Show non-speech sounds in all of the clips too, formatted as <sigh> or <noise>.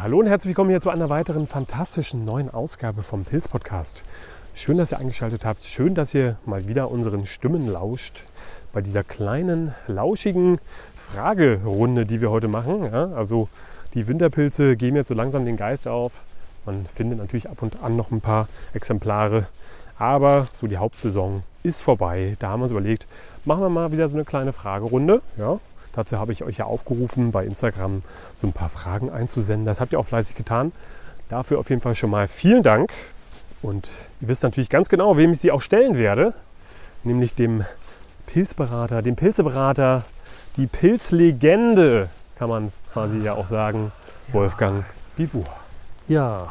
Hallo und herzlich willkommen hier zu einer weiteren fantastischen neuen Ausgabe vom Pilz Podcast. Schön, dass ihr eingeschaltet habt. Schön, dass ihr mal wieder unseren Stimmen lauscht bei dieser kleinen, lauschigen Fragerunde, die wir heute machen. Ja, also die Winterpilze geben jetzt so langsam den Geist auf. Man findet natürlich ab und an noch ein paar Exemplare. Aber so die Hauptsaison ist vorbei. Da haben wir uns überlegt, machen wir mal wieder so eine kleine Fragerunde. Ja, Dazu habe ich euch ja aufgerufen, bei Instagram so ein paar Fragen einzusenden. Das habt ihr auch fleißig getan. Dafür auf jeden Fall schon mal vielen Dank. Und ihr wisst natürlich ganz genau, wem ich sie auch stellen werde. Nämlich dem Pilzberater, dem Pilzeberater, die Pilzlegende, kann man quasi ja auch sagen, Wolfgang Bivur. Ja,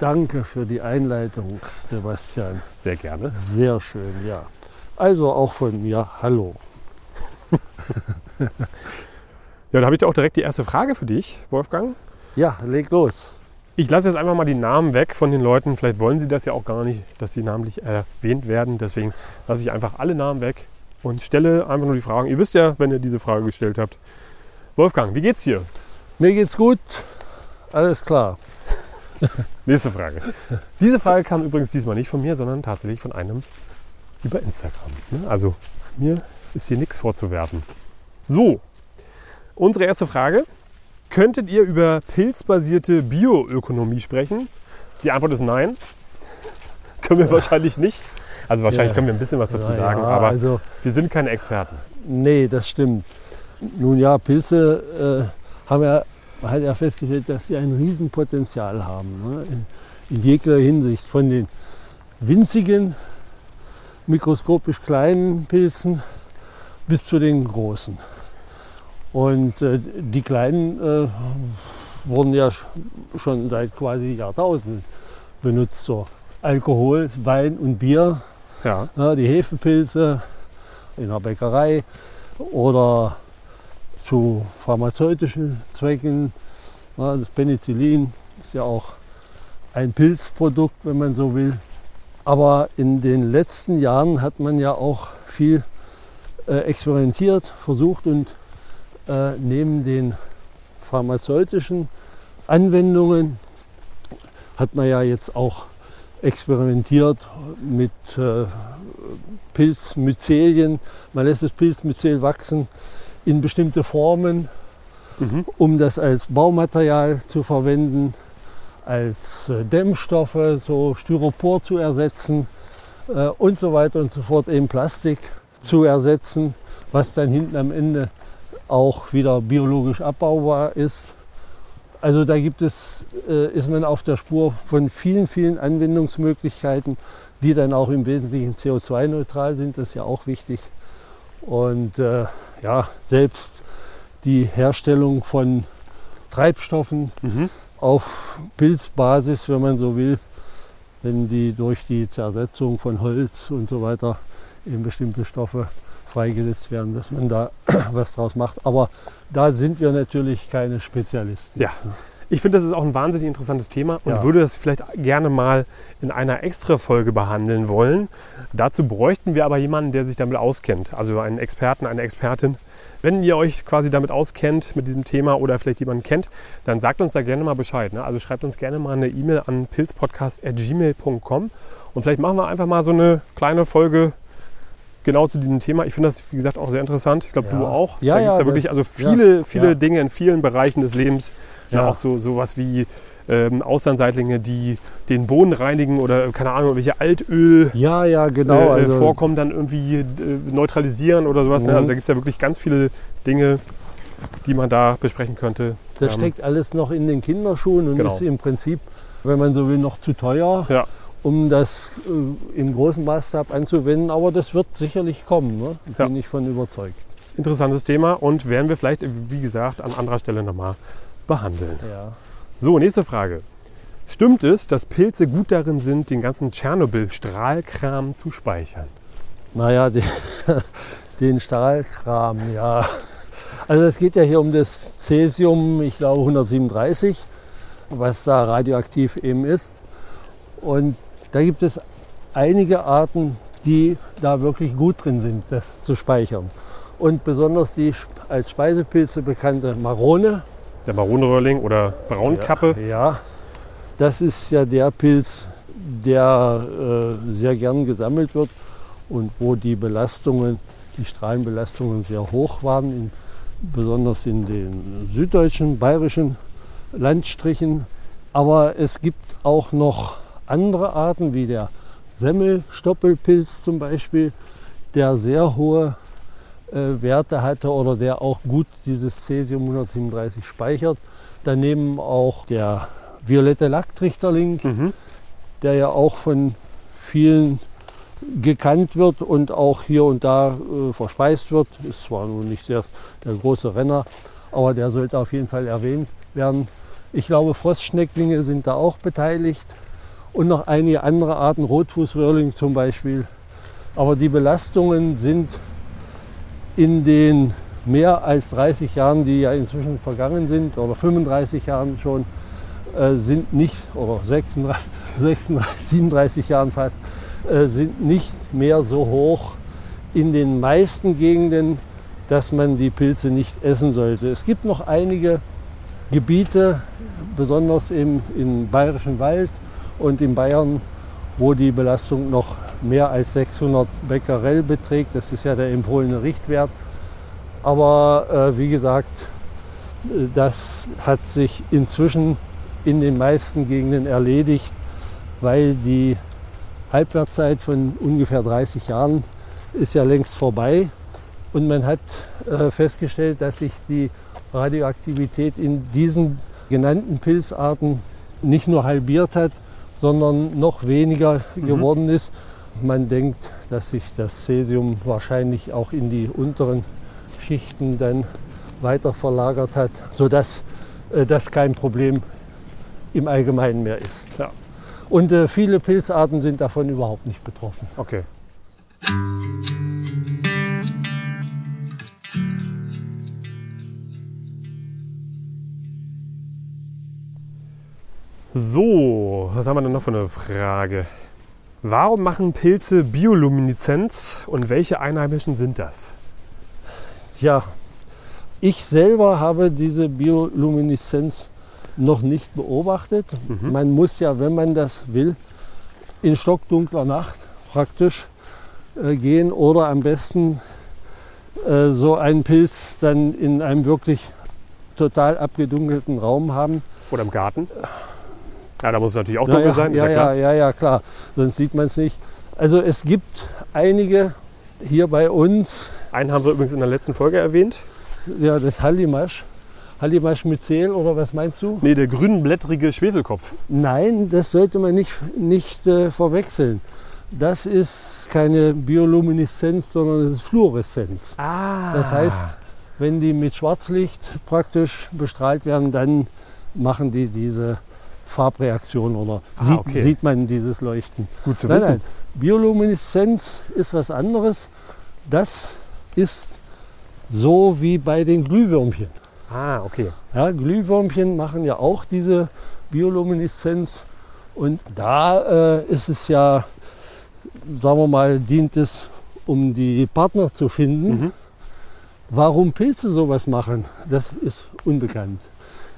danke für die Einleitung, Sebastian. Sehr gerne. Sehr schön, ja. Also auch von mir, hallo. Ja, da habe ich auch direkt die erste Frage für dich, Wolfgang. Ja, leg los. Ich lasse jetzt einfach mal die Namen weg von den Leuten. Vielleicht wollen sie das ja auch gar nicht, dass sie namentlich erwähnt werden. Deswegen lasse ich einfach alle Namen weg und stelle einfach nur die Fragen. Ihr wisst ja, wenn ihr diese Frage gestellt habt. Wolfgang, wie geht's dir? Mir geht's gut. Alles klar. <laughs> Nächste Frage. Diese Frage kam übrigens diesmal nicht von mir, sondern tatsächlich von einem über Instagram. Ne? Also mir ist hier nichts vorzuwerfen. So, unsere erste Frage. Könntet ihr über pilzbasierte Bioökonomie sprechen? Die Antwort ist nein. <laughs> können wir wahrscheinlich nicht. Also wahrscheinlich ja. können wir ein bisschen was dazu ja, sagen, aber also, wir sind keine Experten. Nee, das stimmt. Nun ja, Pilze äh, haben ja, halt ja festgestellt, dass sie ein Riesenpotenzial haben. Ne? In, in jeglicher Hinsicht. Von den winzigen, mikroskopisch kleinen Pilzen bis zu den großen. Und äh, die kleinen äh, wurden ja schon seit quasi Jahrtausenden benutzt. So Alkohol, Wein und Bier, ja. Ja, die Hefepilze in der Bäckerei oder zu pharmazeutischen Zwecken. Ja, das Penicillin ist ja auch ein Pilzprodukt, wenn man so will. Aber in den letzten Jahren hat man ja auch viel experimentiert, versucht und äh, neben den pharmazeutischen Anwendungen hat man ja jetzt auch experimentiert mit äh, Pilzmyzelien. Man lässt das Pilzmyzel wachsen in bestimmte Formen, mhm. um das als Baumaterial zu verwenden, als äh, Dämmstoffe, so Styropor zu ersetzen äh, und so weiter und so fort, eben Plastik zu ersetzen, was dann hinten am Ende auch wieder biologisch abbaubar ist. Also da gibt es, äh, ist man auf der Spur von vielen, vielen Anwendungsmöglichkeiten, die dann auch im Wesentlichen CO2-neutral sind. Das ist ja auch wichtig. Und äh, ja, selbst die Herstellung von Treibstoffen mhm. auf Pilzbasis, wenn man so will, wenn die durch die Zersetzung von Holz und so weiter in bestimmte Stoffe freigesetzt werden, dass man da <clears throat> was draus macht. Aber da sind wir natürlich keine Spezialisten. Ja. Ich finde, das ist auch ein wahnsinnig interessantes Thema und ja. würde das vielleicht gerne mal in einer Extra-Folge behandeln wollen. Dazu bräuchten wir aber jemanden, der sich damit auskennt, also einen Experten, eine Expertin. Wenn ihr euch quasi damit auskennt, mit diesem Thema oder vielleicht jemanden kennt, dann sagt uns da gerne mal Bescheid. Ne? Also schreibt uns gerne mal eine E-Mail an pilzpodcast.gmail.com und vielleicht machen wir einfach mal so eine kleine Folge genau zu diesem Thema. Ich finde das, wie gesagt, auch sehr interessant. Ich glaube, ja. du auch. Ja, da gibt es ja, wirklich also viele, ja, viele Dinge in vielen Bereichen des Lebens. Ja, auch so sowas wie ähm, Auslandseitlinge, die den Boden reinigen oder keine Ahnung, welche Altöl ja, ja, genau, äh, also vorkommen, dann irgendwie äh, neutralisieren oder sowas. Ne? Also da gibt es ja wirklich ganz viele Dinge, die man da besprechen könnte. Das ähm, steckt alles noch in den Kinderschuhen und genau. ist im Prinzip, wenn man so will, noch zu teuer. Ja um das äh, im großen Maßstab anzuwenden. Aber das wird sicherlich kommen, ne? bin ja. ich von überzeugt. Interessantes Thema und werden wir vielleicht, wie gesagt, an anderer Stelle nochmal behandeln. Ja. So, nächste Frage. Stimmt es, dass Pilze gut darin sind, den ganzen Tschernobyl-Strahlkram zu speichern? Naja, den, <laughs> den Strahlkram, ja. Also es geht ja hier um das Cäsium, ich glaube 137, was da radioaktiv eben ist. Und da gibt es einige Arten, die da wirklich gut drin sind, das zu speichern. Und besonders die als Speisepilze bekannte Marone Der Maronenröhrling oder Braunkappe. Ja, ja, das ist ja der Pilz, der äh, sehr gern gesammelt wird und wo die Belastungen, die Strahlenbelastungen sehr hoch waren, in, besonders in den süddeutschen, bayerischen Landstrichen. Aber es gibt auch noch andere Arten, wie der Semmelstoppelpilz zum Beispiel, der sehr hohe äh, Werte hatte oder der auch gut dieses Cäsium 137 speichert. Daneben auch der violette Lacktrichterling, mhm. der ja auch von vielen gekannt wird und auch hier und da äh, verspeist wird. Ist zwar nun nicht sehr der große Renner, aber der sollte auf jeden Fall erwähnt werden. Ich glaube, Frostschnecklinge sind da auch beteiligt und noch einige andere Arten, Rotfußröhrling zum Beispiel. Aber die Belastungen sind in den mehr als 30 Jahren, die ja inzwischen vergangen sind, oder 35 Jahren schon, äh, sind nicht, oder 36, 36 37 Jahren fast, äh, sind nicht mehr so hoch in den meisten Gegenden, dass man die Pilze nicht essen sollte. Es gibt noch einige Gebiete, besonders im, im Bayerischen Wald und in Bayern, wo die Belastung noch mehr als 600 Becquerel beträgt. Das ist ja der empfohlene Richtwert. Aber äh, wie gesagt, das hat sich inzwischen in den meisten Gegenden erledigt, weil die Halbwertszeit von ungefähr 30 Jahren ist ja längst vorbei. Und man hat äh, festgestellt, dass sich die Radioaktivität in diesen genannten Pilzarten nicht nur halbiert hat, sondern noch weniger mhm. geworden ist. Man denkt, dass sich das Cäsium wahrscheinlich auch in die unteren Schichten dann weiter verlagert hat, sodass äh, das kein Problem im Allgemeinen mehr ist. Ja. Und äh, viele Pilzarten sind davon überhaupt nicht betroffen. Okay. So, was haben wir denn noch für eine Frage? Warum machen Pilze Biolumineszenz und welche Einheimischen sind das? Tja, ich selber habe diese Biolumineszenz noch nicht beobachtet. Mhm. Man muss ja, wenn man das will, in stockdunkler Nacht praktisch äh, gehen oder am besten äh, so einen Pilz dann in einem wirklich total abgedunkelten Raum haben. Oder im Garten? Ja, da muss es natürlich auch dunkel ja, sein. Ja, ja, ja, ja, klar. Sonst sieht man es nicht. Also es gibt einige hier bei uns. Einen haben wir übrigens in der letzten Folge erwähnt. Ja, das Hallimasch. Hallimasch Myzel oder was meinst du? Nee, der grünblättrige Schwefelkopf. Nein, das sollte man nicht, nicht äh, verwechseln. Das ist keine Biolumineszenz, sondern das ist Fluoreszenz. Ah. Das heißt, wenn die mit Schwarzlicht praktisch bestrahlt werden, dann machen die diese Farbreaktion oder ah, sieht, okay. sieht, man dieses Leuchten. Gut zu nein, wissen. Nein. Biolumineszenz ist was anderes. Das ist so wie bei den Glühwürmchen. Ah, okay. Ja, Glühwürmchen machen ja auch diese Biolumineszenz. Und da äh, ist es ja, sagen wir mal, dient es, um die Partner zu finden. Mhm. Warum Pilze sowas machen, das ist unbekannt.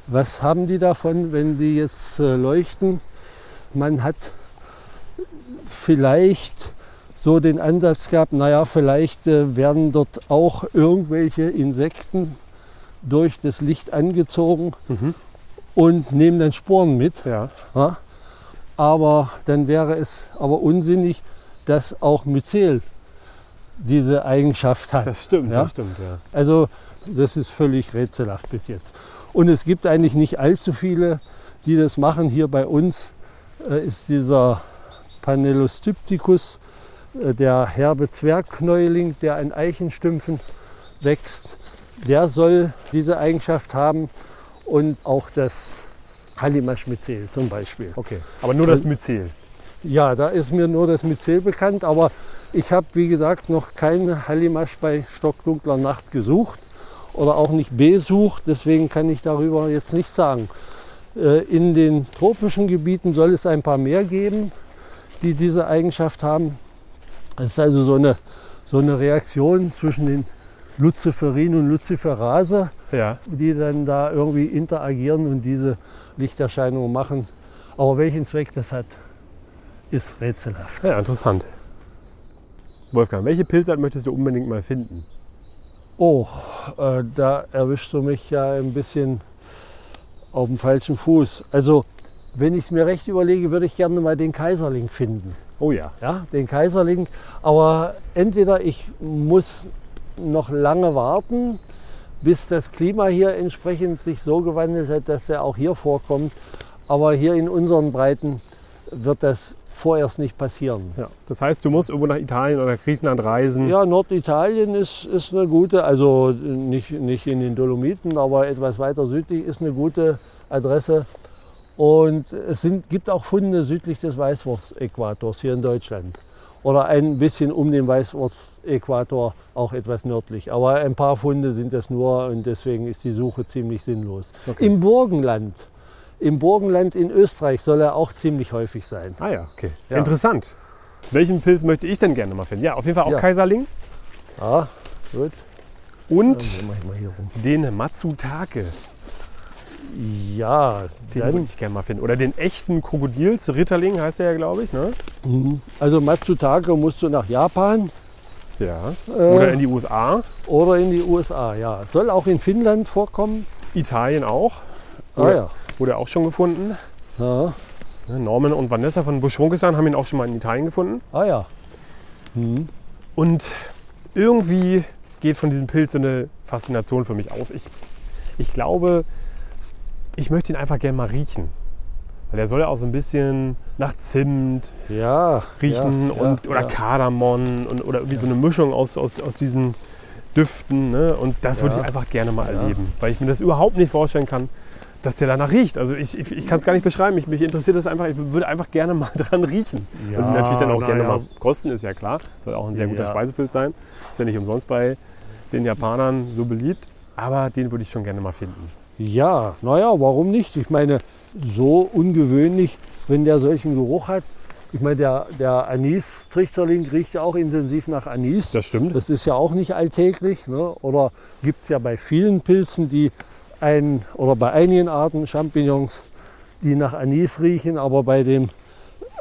Was haben die davon, wenn die jetzt äh, leuchten? Man hat vielleicht so den Ansatz gehabt, naja, vielleicht äh, werden dort auch irgendwelche Insekten durch das Licht angezogen mhm. und nehmen dann Sporen mit. Ja. Ja? Aber dann wäre es aber unsinnig, dass auch Myzel diese Eigenschaft hat. Das stimmt, ja? das stimmt, ja. Also das ist völlig rätselhaft bis jetzt. Und es gibt eigentlich nicht allzu viele, die das machen. Hier bei uns äh, ist dieser Panelostypticus, äh, der herbe Zwergknäuling, der an Eichenstümpfen wächst. Der soll diese Eigenschaft haben und auch das Hallimasch-Myzel zum Beispiel. Okay, aber nur das Myzel? Ja, da ist mir nur das Myzel bekannt, aber ich habe, wie gesagt, noch keinen Hallimasch bei stockdunkler Nacht gesucht oder auch nicht besucht. Deswegen kann ich darüber jetzt nichts sagen. Äh, in den tropischen Gebieten soll es ein paar mehr geben, die diese Eigenschaft haben. Es ist also so eine, so eine Reaktion zwischen den Luciferin und Luciferase, Ja. die dann da irgendwie interagieren und diese Lichterscheinungen machen. Aber welchen Zweck das hat, ist rätselhaft. Ja, interessant. Wolfgang, welche Pilzart möchtest du unbedingt mal finden? Oh, äh, da erwischst du mich ja ein bisschen auf dem falschen Fuß. Also, wenn ich es mir recht überlege, würde ich gerne mal den Kaiserling finden. Oh ja. Ja, den Kaiserling. Aber entweder ich muss noch lange warten, bis das Klima hier entsprechend sich so gewandelt hat, dass der auch hier vorkommt. Aber hier in unseren Breiten wird das vorerst nicht passieren. ja. Das heißt, du musst irgendwo nach Italien oder Griechenland reisen. Ja, Norditalien ist, ist eine gute, also nicht, nicht in den Dolomiten, aber etwas weiter südlich ist eine gute Adresse. Und es sind, gibt auch Funde südlich des Weißwurst-Äquators hier in Deutschland. Oder ein bisschen um den Weißwurst-Äquator, auch etwas nördlich. Aber ein paar Funde sind es nur und deswegen ist die Suche ziemlich sinnlos. Okay. Im Burgenland, im Burgenland in Österreich soll er auch ziemlich häufig sein. Ah ja, okay. Ja. Interessant. Welchen Pilz möchte ich denn gerne mal finden? Ja, auf jeden Fall auch Ja. Kaiserling Ja, gut. und den Matsutake. Ja, Den dann, würde ich gerne mal finden. Oder den echten Krokodils, Ritterling heißt er ja, glaube ich. Ne? Mhm. Also Matsutake musst du nach Japan Ja. äh, Oder in die USA. oder in die USA. Ja, soll auch in Finnland vorkommen. Italien auch. Ah ja. Wurde auch schon gefunden. ja. Ne, Norman und Vanessa von Buschwunkesan haben ihn auch schon mal in Italien gefunden. Ah ja. Mhm. Und irgendwie geht von diesem Pilz so eine Faszination für mich aus. Ich, ich glaube, ich möchte ihn einfach gerne mal riechen. Weil der soll ja auch so ein bisschen nach Zimt Ja. riechen ja, und, ja, oder. Kardamom und, oder irgendwie so eine Mischung aus, aus, aus diesen Düften. Ne? Und das würde ich einfach gerne mal erleben, weil ich mir das überhaupt nicht vorstellen kann, dass der danach riecht. Also ich, ich, ich kann es gar nicht beschreiben. Ich, mich interessiert das einfach. Ich würde einfach gerne mal <laughs> dran riechen. Ja, und natürlich dann auch gerne ja. mal kosten, ist ja klar. Soll auch ein sehr guter Ja. Speisepilz sein. Ist ja nicht umsonst bei den Japanern so beliebt. Aber den würde ich schon gerne mal finden. Ja, naja, warum nicht? Ich meine, so ungewöhnlich, wenn der solchen Geruch hat. Ich meine, der, der Anis-Trichterling riecht ja auch intensiv nach Anis. Das stimmt. Das ist ja auch nicht alltäglich. Ne? Oder gibt es ja bei vielen Pilzen, die ein, oder bei einigen Arten Champignons, die nach Anis riechen, aber bei dem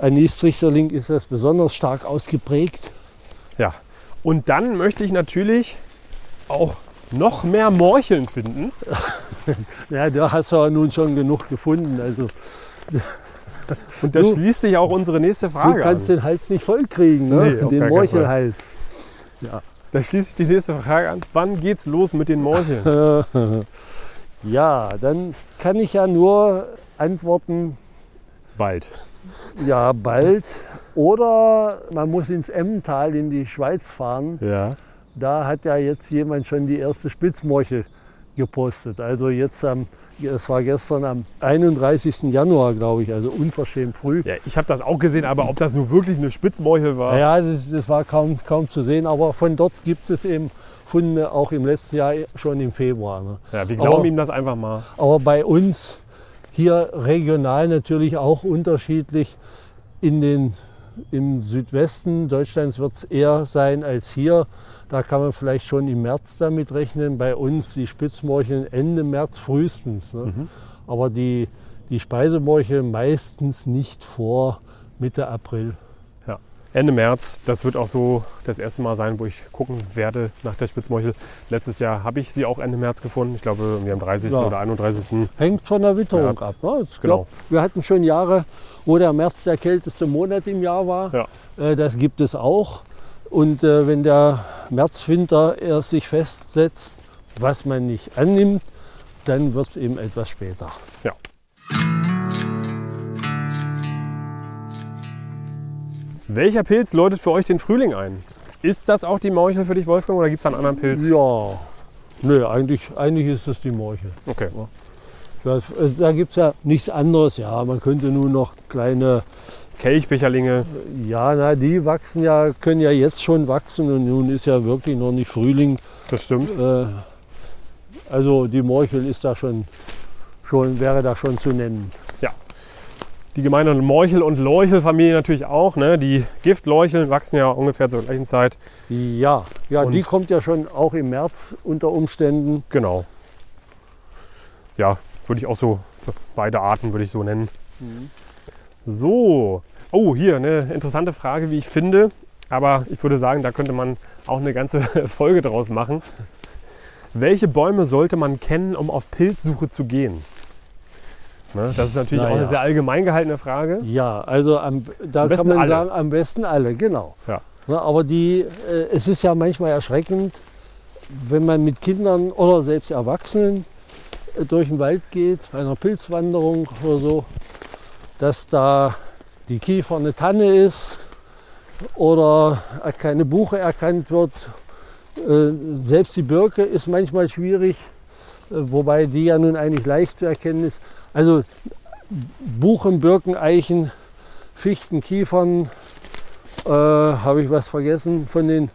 Anis-Trichterling ist das besonders stark ausgeprägt. Ja. Und dann möchte ich natürlich auch noch mehr Morcheln finden. <laughs> Ja, da hast du ja nun schon genug gefunden. Also Und da Du- schließt sich auch unsere nächste du Frage kannst an. den Hals nicht vollkriegen, ne? Nee, den Morchelhals. Da schließt sich die nächste Frage an. Wann geht's los mit den Morcheln? <laughs> Ja, dann kann ich ja nur antworten, Bald. ja, bald. Oder man muss ins Emmental in die Schweiz fahren. Ja. Da hat ja jetzt jemand schon die erste Spitzmorchel gepostet. Also jetzt am, es war gestern am 31. Januar, glaube ich, also unverschämt früh. ja ich habe das auch gesehen, aber ob das nur wirklich eine Spitzmorchel war. Ja, das, das war kaum, kaum zu sehen, aber von dort gibt es eben Funde auch im letzten Jahr schon im Februar. Ne? Ja, wir glauben Aber- ihm das einfach mal. Aber bei uns hier regional natürlich auch unterschiedlich. In den, Im Südwesten Deutschlands wird es eher sein als hier. Da kann man vielleicht schon im März damit rechnen. Bei uns die Spitzmorcheln Ende März frühestens. Ne? Mhm. Aber die, die Speisemorchel meistens nicht vor Mitte April. Ende März, das wird auch so das erste Mal sein, wo ich gucken werde nach der Spitzmorchel. Letztes Jahr habe ich sie auch Ende März gefunden. Ich glaube, irgendwie am 30. Ja. oder 31. Hängt von der Witterung März. ab. Ne? Genau. glaub, wir hatten schon Jahre, wo der März der kälteste Monat im Jahr war. Ja. Äh, das gibt es auch. Und äh, wenn der Märzwinter erst sich festsetzt, was man nicht annimmt, dann wird es eben etwas später. Welcher Pilz läutet für euch den Frühling ein? Ist das auch die Morchel für dich, Wolfgang, oder gibt es da einen anderen Pilz? Ja, nö, eigentlich, eigentlich ist es die Morchel. Okay. Das, äh, da gibt es ja nichts anderes. Ja, man könnte nur noch kleine, Kelchbecherlinge. ja, na, die wachsen ja, können ja jetzt schon wachsen und nun ist ja wirklich noch nicht Frühling. Das stimmt. Äh, also die Morchel ist da schon, schon, wäre da schon zu nennen. Die gemeine Morchel- und Leuchelfamilie natürlich auch. Ne? Die Giftleucheln wachsen ja ungefähr zur gleichen Zeit. Ja, ja Und- die kommt ja schon auch im März unter Umständen. Genau. Ja, würde ich auch so, beide Arten würde ich so nennen. So. Oh, hier eine interessante Frage, wie ich finde. Aber ich würde sagen, da könnte man auch eine ganze <laughs> Folge draus machen. Welche Bäume sollte man kennen, um auf Pilzsuche zu gehen? Ne, das ist natürlich auch Naja. eine sehr allgemein gehaltene Frage. Ja, also am, da Am besten kann man alle. sagen, am besten alle, genau. Ja. Na, aber die, äh, es ist ja manchmal erschreckend, wenn man mit Kindern oder selbst Erwachsenen äh, durch den Wald geht, bei einer Pilzwanderung oder so, dass da die Kiefer eine Tanne ist oder keine Buche erkannt wird. Äh, Selbst die Birke ist manchmal schwierig, äh, wobei die ja nun eigentlich leicht zu erkennen ist. Also Buchen, Birken, Eichen, Fichten, Kiefern, äh, habe ich was vergessen von den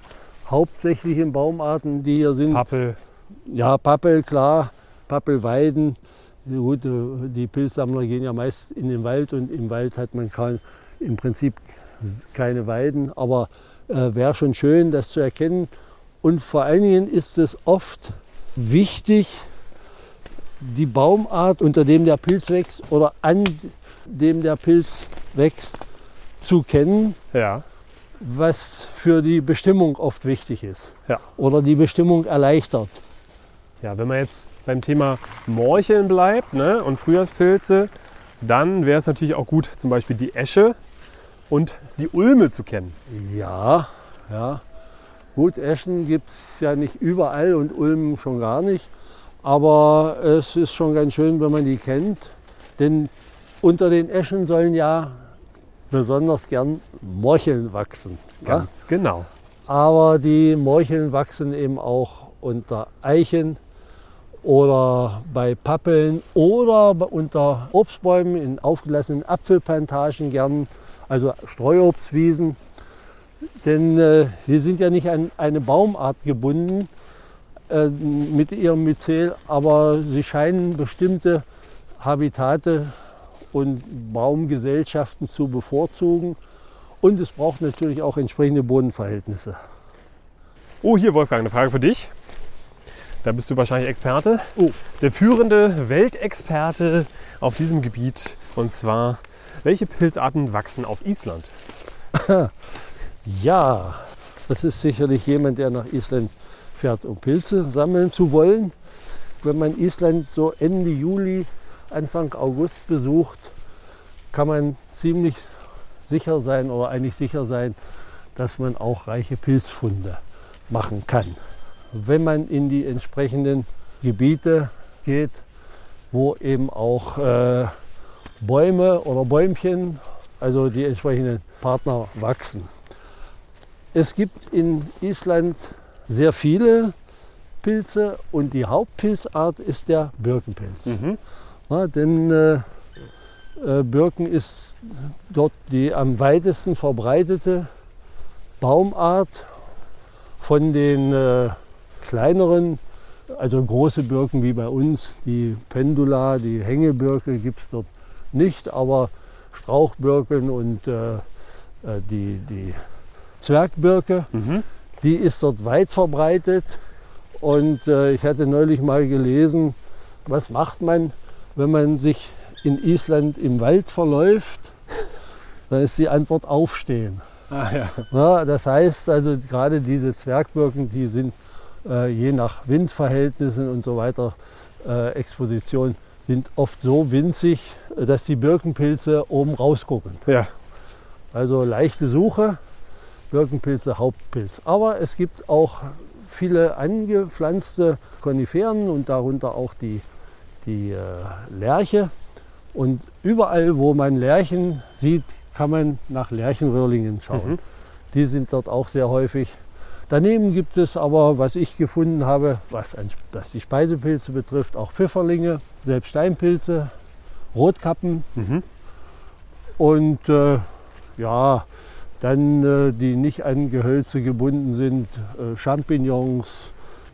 hauptsächlichen Baumarten, die hier sind. Pappel. Ja, Pappel, klar, Pappelweiden. Gut, äh, die Pilzsammler gehen ja meist in den Wald und im Wald hat man kein, im Prinzip keine Weiden, aber äh, wäre schon schön, das zu erkennen. Und vor allen Dingen ist es oft wichtig, die Baumart, unter dem der Pilz wächst oder an dem der Pilz wächst, zu kennen, Ja. was für die Bestimmung oft wichtig ist Ja. oder die Bestimmung erleichtert. Ja, wenn man jetzt beim Thema Morcheln bleibt ne, und Frühjahrspilze, dann wäre es natürlich auch gut, zum Beispiel die Esche und die Ulme zu kennen. Ja, ja. Gut, Eschen gibt es ja nicht überall und Ulm schon gar nicht. Aber es ist schon ganz schön, wenn man die kennt. Denn unter den Eschen sollen ja besonders gern Morcheln wachsen. Ja? Ganz genau. Aber die Morcheln wachsen eben auch unter Eichen oder bei Pappeln oder unter Obstbäumen in aufgelassenen Apfelplantagen gern, also Streuobstwiesen. Denn äh, die sind ja nicht an eine Baumart gebunden äh, mit ihrem Myzel, aber sie scheinen bestimmte Habitate und Baumgesellschaften zu bevorzugen. Und es braucht natürlich auch entsprechende Bodenverhältnisse. Oh, hier Wolfgang, eine Frage für dich. Da bist du wahrscheinlich Experte. Oh, der führende Weltexperte auf diesem Gebiet. Und zwar, welche Pilzarten wachsen auf Island? <laughs> Ja, das ist sicherlich jemand, der nach Island fährt, um Pilze sammeln zu wollen. Wenn man Island so Ende Juli, Anfang August besucht, kann man ziemlich sicher sein oder eigentlich sicher sein, dass man auch reiche Pilzfunde machen kann. Wenn man in die entsprechenden Gebiete geht, wo eben auch äh, Bäume oder Bäumchen, also die entsprechenden Partner wachsen. Es gibt in Island sehr viele Pilze und die Hauptpilzart ist der Birkenpilz. Mhm. Ja, denn äh, äh, Birken ist dort die am weitesten verbreitete Baumart von den äh, kleineren, also große Birken wie bei uns, die Pendula, die Hängebirke gibt es dort nicht, aber Strauchbirken und äh, äh, die, die Zwergbirke, Mhm. Die ist dort weit verbreitet. Und äh, ich hatte neulich mal gelesen, was macht man, wenn man sich in Island im Wald verläuft? Dann ist die Antwort aufstehen. Ah, ja. Ja, das heißt also gerade diese Zwergbirken, die sind äh, je nach Windverhältnissen und so weiter, äh, Exposition, sind oft so winzig, dass die Birkenpilze oben rausgucken. ja. Also leichte Suche, Birkenpilze, Hauptpilz. Aber es gibt auch viele angepflanzte Koniferen und darunter auch die, die äh, Lärche. Und überall, wo man Lärchen sieht, kann man nach Lärchenröhrlingen schauen. Mhm. Die sind dort auch sehr häufig. Daneben gibt es aber, was ich gefunden habe, was, an, was die Speisepilze betrifft, auch Pfifferlinge, selbst Steinpilze, Rotkappen Mhm. und äh, ja, dann äh, die nicht an Gehölze gebunden sind, äh, Champignons,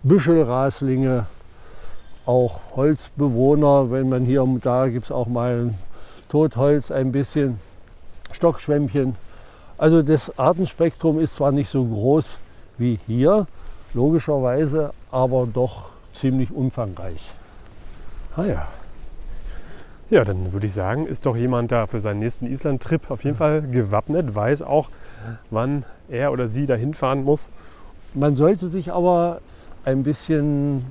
Büschelraslinge, auch Holzbewohner, wenn man hier und da gibt es auch mal Totholz ein bisschen, Stockschwämmchen. Also das Artenspektrum ist zwar nicht so groß wie hier, logischerweise, aber doch ziemlich umfangreich. Ah ja. Ja, dann würde ich sagen, ist doch jemand da für seinen nächsten Island-Trip auf jeden Fall gewappnet, weiß auch, wann er oder sie da hinfahren muss. Man sollte sich aber ein bisschen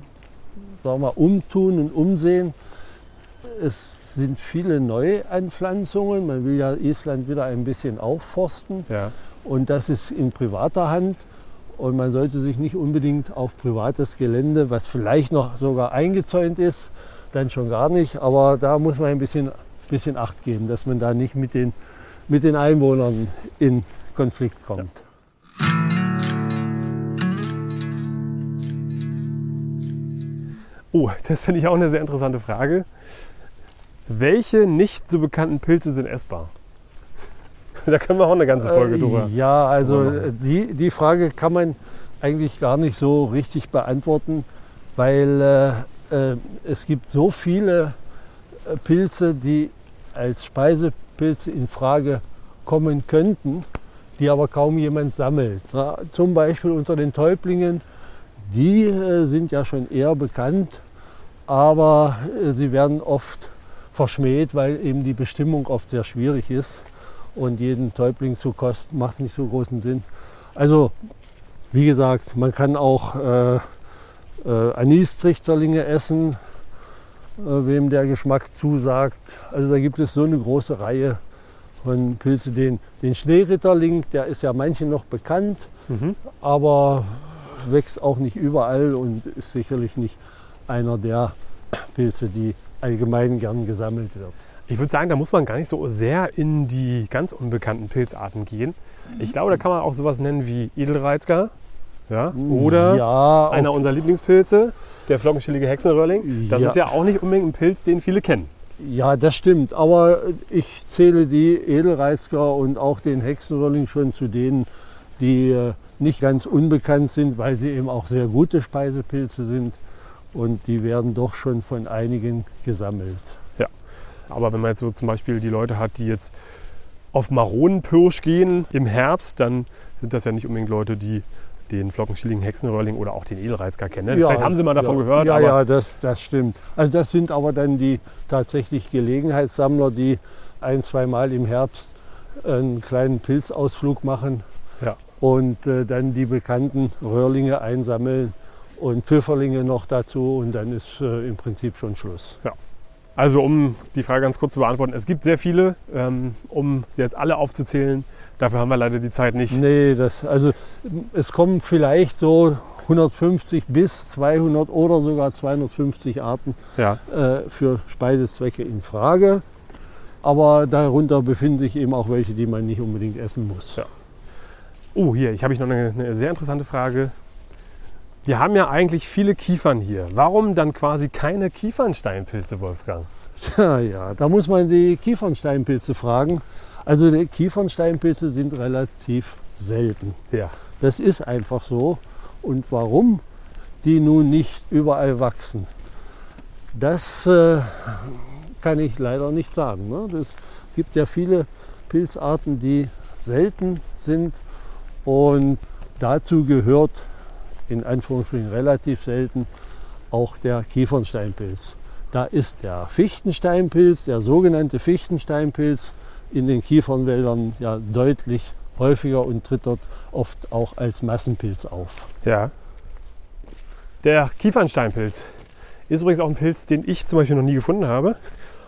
sagen wir, umtun und umsehen. Es sind viele Neuanpflanzungen. Man will ja Island wieder ein bisschen aufforsten. Ja. Und das ist in privater Hand. Und man sollte sich nicht unbedingt auf privates Gelände, was vielleicht noch sogar eingezäunt ist, dann schon gar nicht. Aber da muss man ein bisschen, bisschen Acht geben, dass man da nicht mit den, mit den Einwohnern in Konflikt kommt. Oh, das finde ich auch eine sehr interessante Frage. Welche nicht so bekannten Pilze sind essbar? <laughs> Da können wir auch eine ganze Folge drüber. Äh, ja, also die, die Frage kann man eigentlich gar nicht so richtig beantworten, weil äh, es gibt so viele äh, Pilze, die als Speisepilze in Frage kommen könnten, die aber kaum jemand sammelt. Ja, zum Beispiel unter den Täublingen, die äh, sind ja schon eher bekannt, aber äh, sie werden oft verschmäht, weil eben die Bestimmung oft sehr schwierig ist und jeden Täubling zu kosten macht nicht so großen Sinn. Also wie gesagt, man kann auch äh, äh, Anis-Trichterlinge essen, äh, wem der Geschmack zusagt. Also da gibt es so eine große Reihe von Pilzen. Den, den Schneeritterling, der ist ja manchen noch bekannt, Mhm. aber wächst auch nicht überall und ist sicherlich nicht einer der Pilze, die allgemein gern gesammelt wird. Ich würde sagen, da muss man gar nicht so sehr in die ganz unbekannten Pilzarten gehen. Ich glaube, da kann man auch sowas nennen wie Edelreizger. Ja? Oder ja, einer unserer Lieblingspilze, der flockenschillige Hexenröhrling. Das Ja. ist ja auch nicht unbedingt ein Pilz, den viele kennen. ja, das stimmt. Aber ich zähle die Edelreizger und auch den Hexenrolling schon zu denen, die äh, nicht ganz unbekannt sind, weil sie eben auch sehr gute Speisepilze sind. Und die werden doch schon von einigen gesammelt. Aber wenn man jetzt so zum Beispiel die Leute hat, die jetzt auf Maronenpirsch gehen im Herbst, dann sind das ja nicht unbedingt Leute, die den flockenschilligen Hexenröhrling oder auch den Edelreizger kennen. ne? Ja, Vielleicht haben sie mal davon ja, gehört, Ja, aber ja, das, das stimmt. Also das sind aber dann die tatsächlich Gelegenheitssammler, die ein, zweimal im Herbst einen kleinen Pilzausflug machen Ja. und äh, dann die bekannten Röhrlinge einsammeln und Pfifferlinge noch dazu und dann ist äh, im Prinzip schon Schluss. Also um die Frage ganz kurz zu beantworten, es gibt sehr viele, ähm, um sie jetzt alle aufzuzählen. Dafür haben wir leider die Zeit nicht. Nee, das, also es kommen vielleicht so 150 bis 200 oder sogar 250 Arten Ja, äh, für Speisezwecke in Frage. Aber darunter befinden sich eben auch welche, die man nicht unbedingt essen muss. Ja. Oh, hier, ich habe ich noch eine, eine sehr interessante Frage. Wir haben ja eigentlich viele Kiefern hier. Warum dann quasi keine Kiefernsteinpilze, Wolfgang? Ja, ja, da muss man die Kiefernsteinpilze fragen. Also die Kiefernsteinpilze sind relativ selten. Ja. Das ist einfach so. Und warum die nun nicht überall wachsen, das äh, kann ich leider nicht sagen. Ne? Es gibt ja viele Pilzarten, die selten sind und dazu gehört in Anführungsstrichen relativ selten auch der Kiefernsteinpilz. Da ist der Fichtensteinpilz, der sogenannte Fichtensteinpilz, in den Kiefernwäldern ja deutlich häufiger und tritt dort oft auch als Massenpilz auf. Ja. Der Kiefernsteinpilz ist übrigens auch ein Pilz, den ich zum Beispiel noch nie gefunden habe.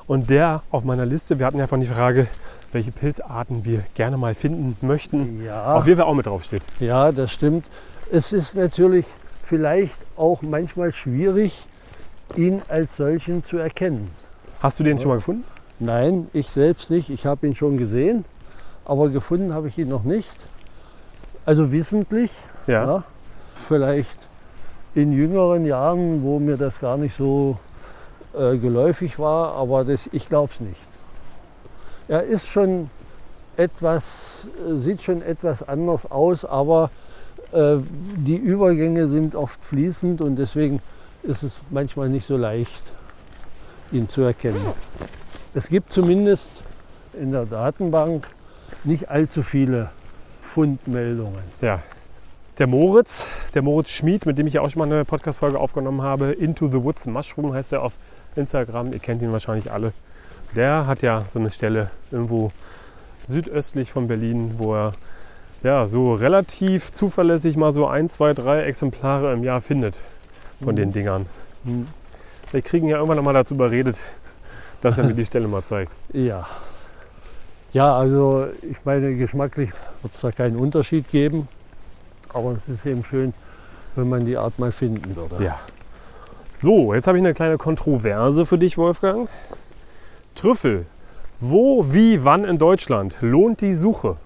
Und der auf meiner Liste, wir hatten ja von die Frage, welche Pilzarten wir gerne mal finden möchten, Ja, auf jeden Fall auch mit drauf steht. ja, das stimmt. Es ist natürlich vielleicht auch manchmal schwierig, ihn als solchen zu erkennen. Hast du den schon mal gefunden? Nein, ich selbst nicht. Ich habe ihn schon gesehen, aber gefunden habe ich ihn noch nicht. Also wissentlich, ja. vielleicht in jüngeren Jahren, wo mir das gar nicht so äh, geläufig war, aber das, ich glaube es nicht. Er ist schon etwas, äh, sieht schon etwas anders aus, aber die Übergänge sind oft fließend und deswegen ist es manchmal nicht so leicht, ihn zu erkennen. es gibt zumindest in der Datenbank nicht allzu viele Fundmeldungen. Ja. Der Moritz, der Moritz Schmid, mit dem ich ja auch schon mal eine Podcast-Folge aufgenommen habe, Into the Woods Mushroom heißt er auf Instagram. Ihr kennt ihn wahrscheinlich alle. Der hat ja so eine Stelle irgendwo südöstlich von Berlin, wo er ja so relativ zuverlässig mal so ein, zwei, drei Exemplare im Jahr findet von Mhm. den Dingern. Hm, Wir kriegen ja irgendwann noch mal dazu überredet, dass er mir die <laughs> Stelle mal zeigt. Ja. Ja, also ich meine, geschmacklich wird es da keinen Unterschied geben. Aber es ist eben schön, wenn man die Art mal finden würde. Ja. So, jetzt habe ich eine kleine Kontroverse für dich, Wolfgang. Trüffel. Wo, wie, wann in Deutschland lohnt die Suche?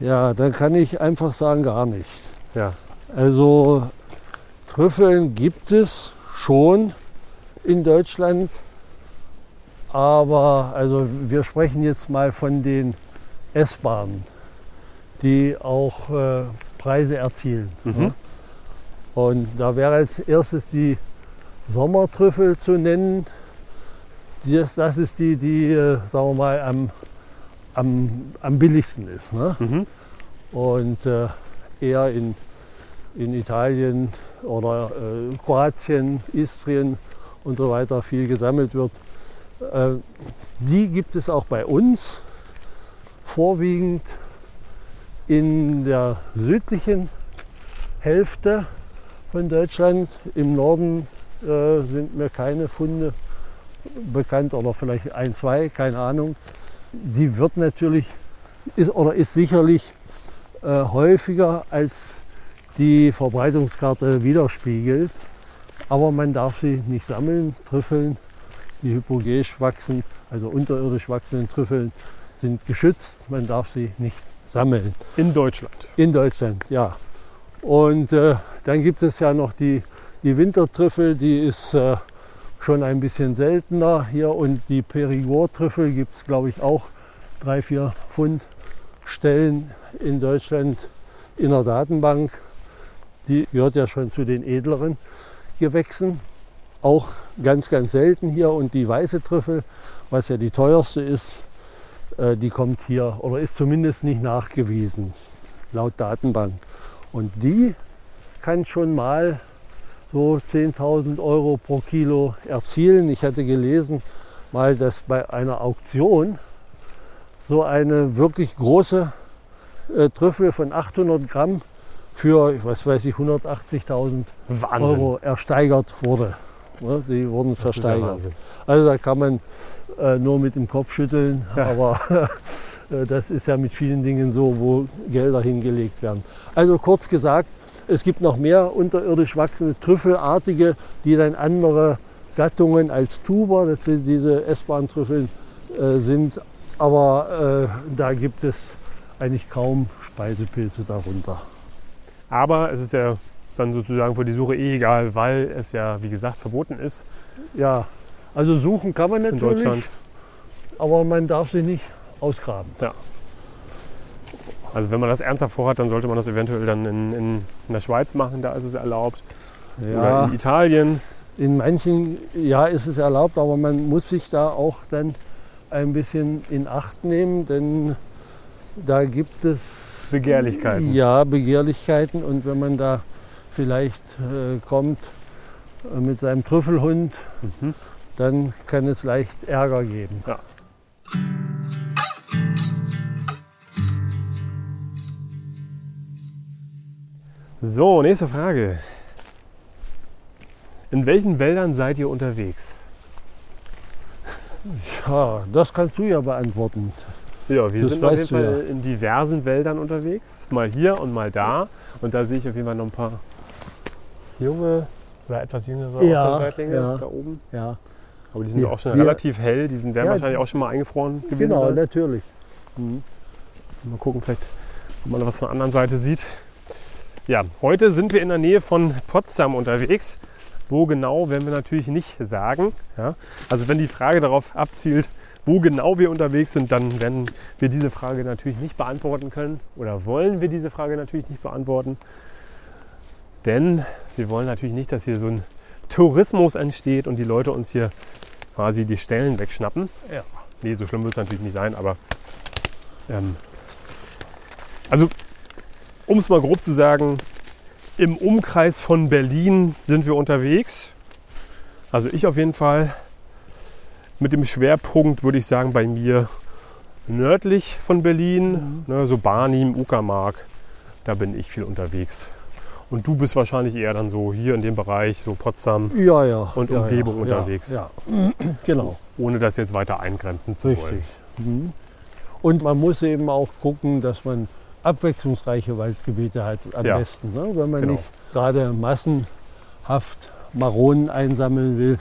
Ja, dann kann ich einfach sagen, gar nicht. Ja. Also Trüffeln gibt es schon in Deutschland, aber also wir sprechen jetzt mal von den S-Bahnen, die auch äh, Preise erzielen. Mhm. ne? Und da wäre als erstes die Sommertrüffel zu nennen. Das, das ist die, die, äh, sagen wir mal, am, am, am billigsten ist. Ne? Mhm. und äh, eher in, in Italien oder äh, Kroatien, Istrien und so weiter viel gesammelt wird. Äh, die gibt es auch bei uns, vorwiegend in der südlichen Hälfte von Deutschland. Im Norden äh, sind mir keine Funde bekannt oder vielleicht ein, zwei, keine Ahnung. Die wird natürlich ist, oder ist sicherlich äh, häufiger als die Verbreitungskarte widerspiegelt. Aber man darf sie nicht sammeln. Trüffeln, die hypogäisch wachsen, also unterirdisch wachsenden Trüffeln, sind geschützt. Man darf sie nicht sammeln. In Deutschland. In Deutschland, ja. Und äh, dann gibt es ja noch die, die Wintertrüffel, die ist äh, schon ein bisschen seltener hier. Und die Perigord-Trüffel gibt es, glaube ich, auch drei, vier Pfund Stellen in Deutschland in der Datenbank. Die gehört ja schon zu den edleren Gewächsen. Auch ganz, ganz selten hier. Und die weiße Trüffel, was ja die teuerste ist, äh, die kommt hier oder ist zumindest nicht nachgewiesen, laut Datenbank. Und die kann schon mal so 10.000 Euro pro Kilo erzielen. Ich hatte gelesen, mal, dass bei einer Auktion so eine wirklich große äh, Trüffel von 800 Gramm für, was weiß ich, 180.000 Wahnsinn. Euro ersteigert wurde. Ne, die wurden Das versteigert. Also da kann man äh, nur mit dem Kopf schütteln, Ja. <laughs> aber äh, das ist ja mit vielen Dingen so, wo Gelder hingelegt werden. Also kurz gesagt, es gibt noch mehr unterirdisch wachsende Trüffelartige, die dann andere Gattungen als Tuber, das sind diese S-Bahn-Trüffeln, äh, sind. Aber äh, da gibt es eigentlich kaum Speisepilze darunter. Aber es ist ja dann sozusagen für die Suche eh egal, weil es ja, wie gesagt, verboten ist Ja, also suchen kann man in natürlich, Deutschland. aber man darf sie nicht ausgraben. Also wenn man das ernsthaft vorhat, dann sollte man das eventuell dann in, in, in der Schweiz machen, da ist es erlaubt. Oder Ja, in Italien. in manchen ja ist es erlaubt, aber man muss sich da auch dann ein bisschen in Acht nehmen, denn da gibt es Begehrlichkeiten. ja Begehrlichkeiten und wenn man da vielleicht äh, kommt äh, mit seinem Trüffelhund, Mhm. dann kann es leicht Ärger geben. Ja. So, nächste Frage. In welchen Wäldern seid ihr unterwegs? <laughs> Ja, das kannst du ja beantworten. Ja, wir Das sind auf jeden Fall in diversen Wäldern unterwegs. Mal hier und mal da. Und da sehe ich auf jeden Fall noch ein paar junge oder etwas jüngere Ja, Austernseitlinge ja. da oben. Ja, Aber die sind Wir- auch schon wir- relativ hell. Die sind, werden Ja, wahrscheinlich auch schon mal eingefroren gewesen. genau, sein. natürlich. Mhm. Mal gucken, vielleicht, ob man was von der anderen Seite sieht. Ja, heute sind wir in der Nähe von Potsdam unterwegs. Wo genau, werden wir natürlich nicht sagen. Ja? Also wenn die Frage darauf abzielt, wo genau wir unterwegs sind, dann werden wir diese Frage natürlich nicht beantworten können. Oder wollen wir diese Frage natürlich nicht beantworten. Denn wir wollen natürlich nicht, dass hier so ein Tourismus entsteht und die Leute uns hier quasi die Stellen wegschnappen. Ja. Nee, so schlimm wird es natürlich nicht sein, aber ähm, also um es mal grob zu sagen, im Umkreis von Berlin sind wir unterwegs. Also ich auf jeden Fall mit dem Schwerpunkt, würde ich sagen, bei mir nördlich von Berlin, ne, so Barnim, Uckermark, da bin ich viel unterwegs. Und du bist wahrscheinlich eher dann so hier in dem Bereich, so Potsdam Ja, ja. und ja, Umgebung unterwegs. Ja, <clears throat> genau. ohne das jetzt weiter eingrenzen zu wollen. Richtig. Mhm. Und man muss eben auch gucken, dass man abwechslungsreiche Waldgebiete hat am Ja. besten. Ne? Wenn man Genau. nicht gerade massenhaft Maronen einsammeln will,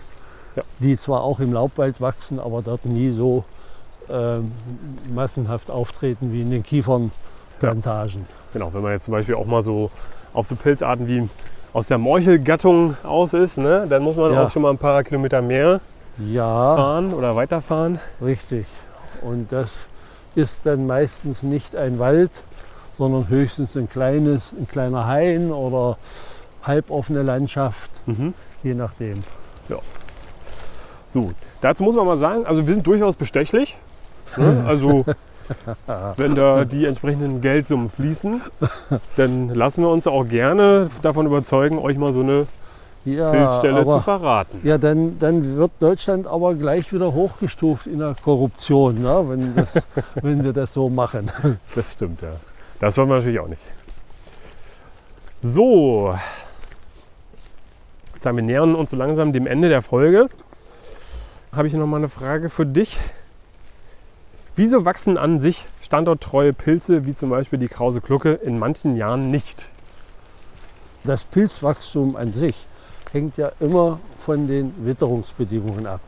Ja. die zwar auch im Laubwald wachsen, aber dort nie so ähm, massenhaft auftreten wie in den Kiefernplantagen. Genau, wenn man jetzt zum Beispiel auch mal so auf so Pilzarten wie aus der Morchelgattung aus ist, ne, dann muss man Ja. auch schon mal ein paar Kilometer mehr Ja, fahren oder weiterfahren. richtig. Und das ist dann meistens nicht ein Wald, sondern höchstens ein kleines, ein kleiner Hain oder halboffene Landschaft, Mhm. je nachdem. So, dazu muss man mal sagen, also wir sind durchaus bestechlich. Ne? <laughs> Also wenn da die entsprechenden Geldsummen fließen, dann lassen wir uns auch gerne davon überzeugen, euch mal so eine Ja, Pilzstelle zu aber, verraten. ja dann, dann wird Deutschland aber gleich wieder hochgestuft in der Korruption, ne? wenn, das, <laughs> wenn wir das so machen. Das stimmt, ja. Das wollen wir natürlich auch nicht. So. Jetzt sagen wir nähern uns so langsam dem Ende der Folge. Habe ich noch mal eine Frage für dich. Wieso wachsen an sich standorttreue Pilze wie zum Beispiel die Krause Glucke in manchen Jahren nicht? Das Pilzwachstum an sich hängt ja immer von den Witterungsbedingungen ab.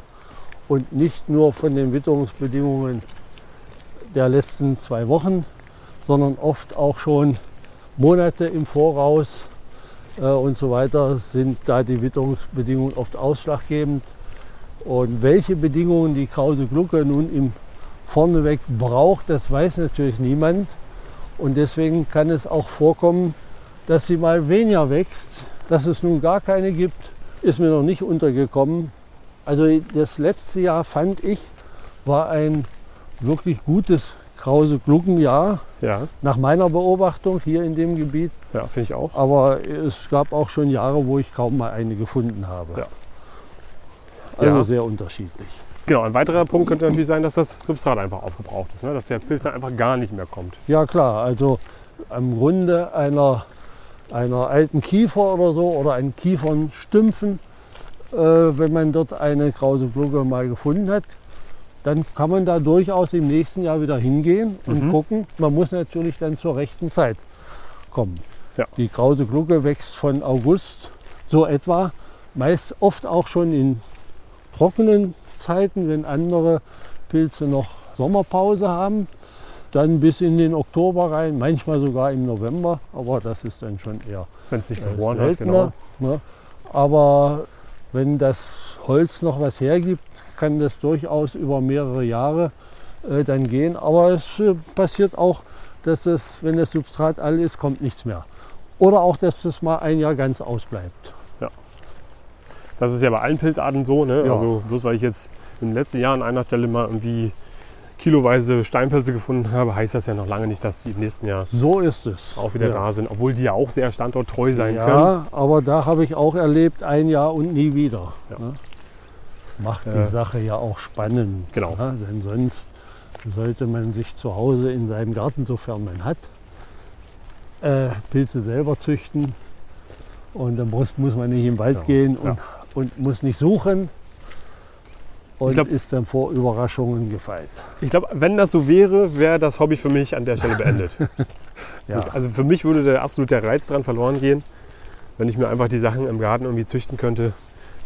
Und nicht nur von den Witterungsbedingungen der letzten zwei Wochen, sondern oft auch schon Monate im Voraus äh, und so weiter sind da die Witterungsbedingungen oft ausschlaggebend. Und welche Bedingungen die Krause Glucke nun im vorneweg braucht, das weiß natürlich niemand. Und deswegen kann es auch vorkommen, dass sie mal weniger wächst. Dass es nun gar keine gibt, ist mir noch nicht untergekommen. Also das letzte Jahr fand ich, war ein wirklich gutes krause Gluckenjahr Ja, nach meiner Beobachtung hier in dem Gebiet. ja finde ich auch. Aber es gab auch schon Jahre, wo ich kaum mal eine gefunden habe. Ja. Also Ja. sehr unterschiedlich. Genau, ein weiterer Punkt könnte natürlich sein, dass das Substrat einfach aufgebraucht ist. Ne? Dass der Pilz dann einfach gar nicht mehr kommt. Ja klar, also am Grunde einer, einer alten Kiefer oder so oder einen Kiefernstümpfen, äh, wenn man dort eine krause Glucke mal gefunden hat, dann kann man da durchaus im nächsten Jahr wieder hingehen und Mhm. gucken. Man muss natürlich dann zur rechten Zeit kommen. Ja. Die krause Glucke wächst von August so etwa, meist oft auch schon in trockenen Zeiten, wenn andere Pilze noch Sommerpause haben, dann bis in den Oktober rein, manchmal sogar im November, aber das ist dann schon eher Wenn es nicht äh, gefroren hat, genau. Ne? Aber wenn das Holz noch was hergibt, kann das durchaus über mehrere Jahre äh, dann gehen. Aber es äh, passiert auch, dass das, wenn das Substrat all ist, kommt nichts mehr. Oder auch, dass das mal ein Jahr ganz ausbleibt. Das ist ja bei allen Pilzarten so. Ne? Ja. Also bloß weil ich jetzt im letzten Jahr an einer Stelle mal irgendwie kiloweise Steinpilze gefunden habe, heißt das ja noch lange nicht, dass die im nächsten Jahr So ist es. auch wieder ja. da sind. Obwohl die ja auch sehr standorttreu sein können. Ja, aber da habe ich auch erlebt, ein Jahr und nie wieder. Ja. Ne? Macht Ja. die Sache ja auch spannend. Genau. Ne? Denn sonst sollte man sich zu Hause in seinem Garten, sofern man hat, äh, Pilze selber züchten. Und dann muss, muss man nicht im Wald Ja. gehen und, Ja. und muss nicht suchen. Und Ich glaub- ist dann vor Überraschungen gefeit. Ich glaube, wenn das so wäre, wäre das Hobby für mich an der Stelle beendet. <laughs> Ja. Also für mich würde der absolut der Reiz dran verloren gehen, wenn ich mir einfach die Sachen im Garten irgendwie züchten könnte.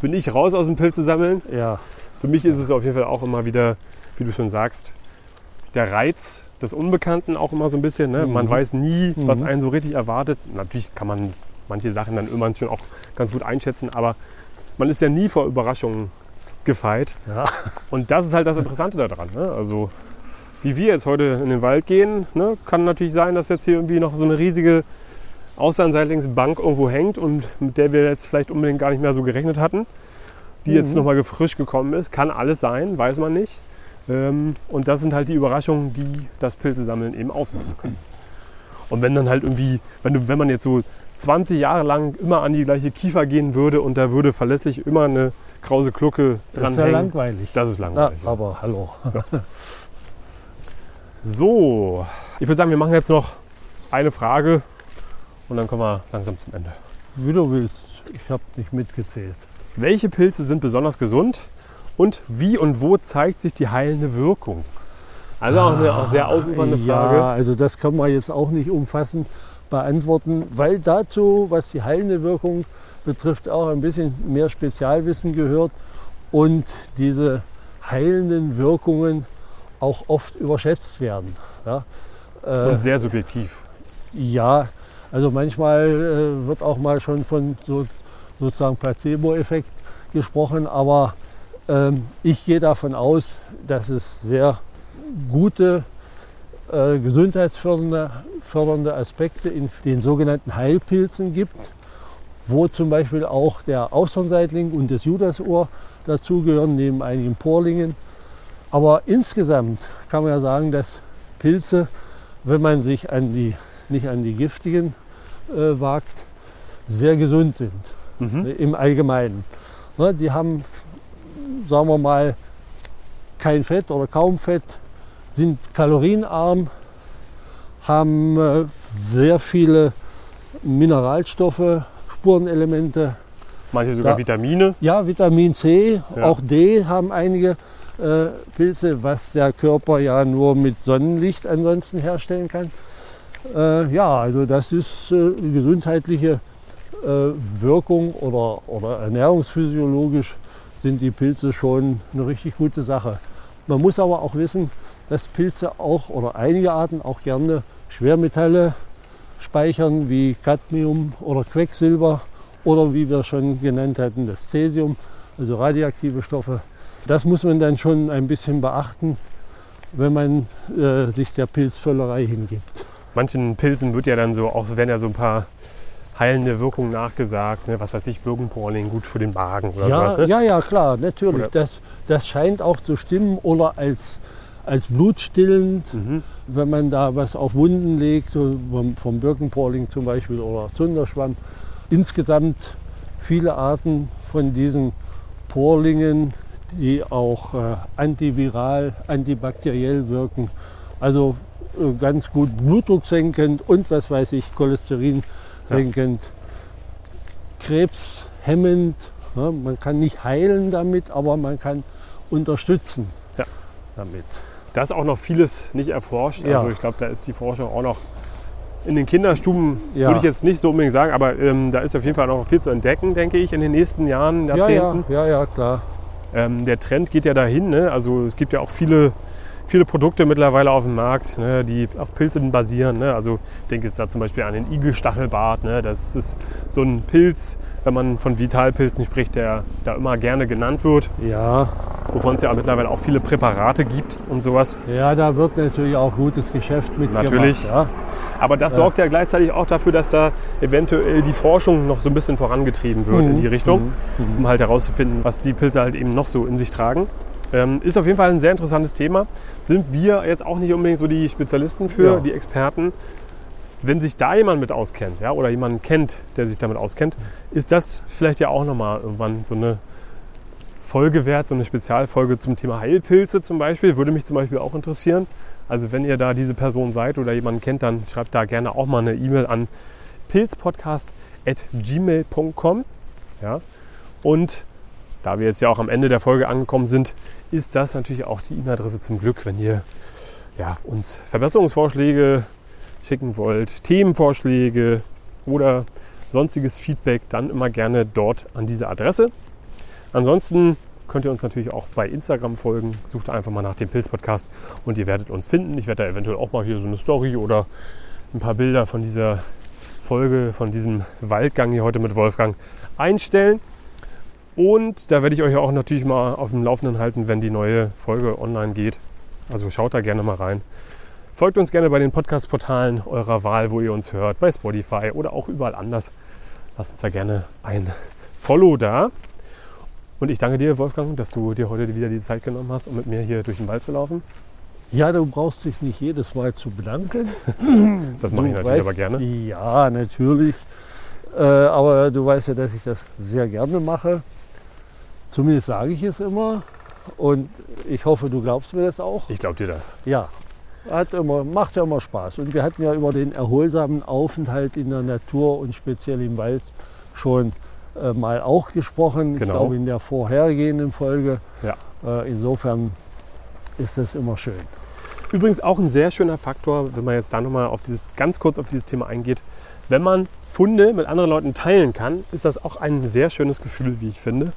Bin ich raus aus dem Pilze sammeln. ja, Für mich ist es auf jeden Fall auch immer wieder, wie du schon sagst, der Reiz des Unbekannten auch immer so ein bisschen. Ne? Man Mhm. weiß nie, was Mhm. einen so richtig erwartet. Natürlich kann man manche Sachen dann irgendwann schon auch ganz gut einschätzen, aber man ist ja nie vor Überraschungen gefeit. ja. Und das ist halt das Interessante daran. Ne? Also wie wir jetzt heute in den Wald gehen, ne? kann natürlich sein, dass jetzt hier irgendwie noch so eine riesige Außenseitlingsbank irgendwo hängt und mit der wir jetzt vielleicht unbedingt gar nicht mehr so gerechnet hatten, die jetzt Mhm. nochmal frisch gekommen ist. Kann alles sein, weiß man nicht. Ähm, und das sind halt die Überraschungen, die das Pilzesammeln eben ausmachen können. Und wenn dann halt irgendwie, wenn, du, wenn man jetzt so 20 Jahre lang immer an die gleiche Kiefer gehen würde und da würde verlässlich immer eine krause Glucke dran Das ist ja langweilig. das ist Ja, langweilig. aber hallo. So, ich würde sagen, wir machen jetzt noch eine Frage und dann kommen wir langsam zum Ende. Wie du willst. Ich habe nicht mitgezählt. Welche Pilze sind besonders gesund und wie und wo zeigt sich die heilende Wirkung? Also auch eine auch sehr ausufernde Frage. Ja, also das kann man jetzt auch nicht umfassend beantworten, weil dazu, was die heilende Wirkung betrifft, auch ein bisschen mehr Spezialwissen gehört und diese heilenden Wirkungen auch oft überschätzt werden. Ja, äh, Und sehr subjektiv. ja also manchmal äh, wird auch mal schon von so, sozusagen Placebo-Effekt gesprochen, aber ähm, ich gehe davon aus, dass es sehr gute äh, gesundheitsfördernde fördernde Aspekte in den sogenannten Heilpilzen gibt, wo zum Beispiel auch der Austernseitling und das Judasohr dazugehören, neben einigen Porlingen. Aber insgesamt kann man ja sagen, dass Pilze, wenn man sich an die, nicht an die giftigen äh, wagt, sehr gesund sind Mhm. äh, im Allgemeinen. Ne, die haben, sagen wir mal, kein Fett oder kaum Fett, sind kalorienarm, haben äh, sehr viele Mineralstoffe, Spurenelemente, Manche sogar Ja. Vitamine. ja, Vitamin C, Ja. auch D haben einige äh, Pilze, was der Körper ja nur mit Sonnenlicht ansonsten herstellen kann. Äh, ja, also das ist äh, gesundheitliche äh, Wirkung oder, oder ernährungsphysiologisch sind die Pilze schon eine richtig gute Sache. Man muss aber auch wissen, dass Pilze auch oder einige Arten auch gerne Schwermetalle speichern, wie Cadmium oder Quecksilber oder wie wir schon genannt hatten, das Cäsium, also radioaktive Stoffe. Das muss man dann schon ein bisschen beachten, wenn man äh, sich der Pilzvöllerei hingibt. Manchen Pilzen wird ja dann so, auch werden ja so ein paar heilende Wirkungen nachgesagt. Ne? Was weiß ich, Birkenporling, gut für den Magen oder ja, sowas. Ne? ja, ja, klar, natürlich. Oder- Das, das scheint auch zu stimmen oder als, als blutstillend, Mhm. wenn man da was auf Wunden legt, so vom, vom Birkenporling zum Beispiel oder Zunderschwamm. Insgesamt viele Arten von diesen Porlingen, die auch äh, antiviral, antibakteriell wirken. Also ganz gut blutdrucksenkend und was weiß ich, Cholesterin senkend, krebshemmend. Ja, man kann nicht heilen damit, aber man kann unterstützen Ja. damit. Da ist auch noch vieles nicht erforscht. Ja. Also ich glaube, da ist die Forschung auch noch in den Kinderstuben, Ja. würde ich jetzt nicht so unbedingt sagen, aber ähm, da ist auf jeden Fall noch viel zu entdecken, denke ich, in den nächsten Jahren, Ja, Jahrzehnten. ja, ja, ja, klar. Ähm, der Trend geht ja dahin. Ne? Also es gibt ja auch viele, viele Produkte mittlerweile auf dem Markt, ne? die auf Pilzen basieren. Ne? Also ich denke jetzt da zum Beispiel an den Igelstachelbart. Ne? Das ist so ein Pilz, wenn man von Vitalpilzen spricht, der da immer gerne genannt wird, Ja, wovon es ja mittlerweile auch viele Präparate gibt und sowas. ja, da wird natürlich auch gutes Geschäft mitgemacht. Natürlich. Ja. Aber das sorgt ja gleichzeitig auch dafür, dass da eventuell die Forschung noch so ein bisschen vorangetrieben wird in die Richtung, um halt herauszufinden, was die Pilze halt eben noch so in sich tragen. Ähm, ist auf jeden Fall ein sehr interessantes Thema. Sind wir jetzt auch nicht unbedingt so die Spezialisten für, Ja. die Experten. Wenn sich da jemand mit auskennt, ja, oder jemanden kennt, der sich damit auskennt, ist das vielleicht ja auch nochmal irgendwann so eine Folge wert, so eine Spezialfolge zum Thema Heilpilze zum Beispiel. Würde mich zum Beispiel auch interessieren. Also wenn ihr da diese Person seid oder jemanden kennt, dann schreibt da gerne auch mal eine E-Mail an pilzpodcast.gmail.com. Ja? Und da wir jetzt ja auch am Ende der Folge angekommen sind, ist das natürlich auch die E-Mail-Adresse zum Glück, wenn ihr ja, uns Verbesserungsvorschläge schicken wollt, Themenvorschläge oder sonstiges Feedback, dann immer gerne dort an diese Adresse. Ansonsten könnt ihr uns natürlich auch bei Instagram folgen. Sucht einfach mal nach dem Pilz-Podcast und ihr werdet uns finden. Ich werde da eventuell auch mal hier so eine Story oder ein paar Bilder von dieser Folge, von diesem Waldgang hier heute mit Wolfgang einstellen. Und da werde ich euch auch natürlich mal auf dem Laufenden halten, wenn die neue Folge online geht. Also schaut da gerne mal rein. Folgt uns gerne bei den Podcast-Portalen eurer Wahl, wo ihr uns hört, bei Spotify oder auch überall anders. Lasst uns da gerne ein Follow da. Und ich danke dir, Wolfgang, dass du dir heute wieder die Zeit genommen hast, um mit mir hier durch den Wald zu laufen. Ja, du brauchst dich nicht jedes Mal zu bedanken. <laughs> Das mache ich natürlich weißt- aber gerne. Ja, natürlich. Äh, aber du weißt ja, dass ich das sehr gerne mache. Zumindest sage ich es immer. Und ich hoffe, du glaubst mir das auch. Ich glaube dir das. Ja, hat immer, macht ja immer Spaß. Und wir hatten ja über den erholsamen Aufenthalt in der Natur und speziell im Wald schon äh, mal auch gesprochen. Genau. Ich glaube in der vorhergehenden Folge. Ja. Äh, insofern ist das immer schön. Übrigens auch ein sehr schöner Faktor, wenn man jetzt da nochmal auf dieses, ganz kurz auf dieses Thema eingeht. Wenn man Funde mit anderen Leuten teilen kann, ist das auch ein sehr schönes Gefühl, wie ich finde.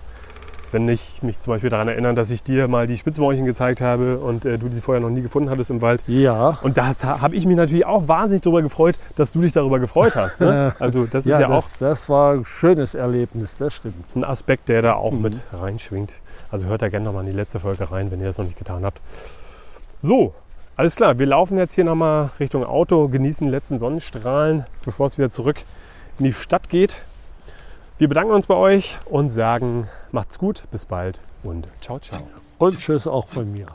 Wenn ich mich zum Beispiel daran erinnere, dass ich dir mal die Spitzmäulchen gezeigt habe und äh, du die vorher noch nie gefunden hattest im Wald. Ja, Und da habe ich mich natürlich auch wahnsinnig darüber gefreut, dass du dich darüber gefreut hast. Ne? <laughs> Also das ist ja, auch das, das war ein schönes Erlebnis, das stimmt. ein Aspekt, der da auch Mhm. mit reinschwingt. Also hört da gerne nochmal in die letzte Folge rein, wenn ihr das noch nicht getan habt. So, alles klar. Wir laufen jetzt hier nochmal Richtung Auto, genießen die letzten Sonnenstrahlen, bevor es wieder zurück in die Stadt geht. Wir bedanken uns bei euch und sagen, macht's gut, bis bald und ciao, ciao. Und tschüss auch von mir.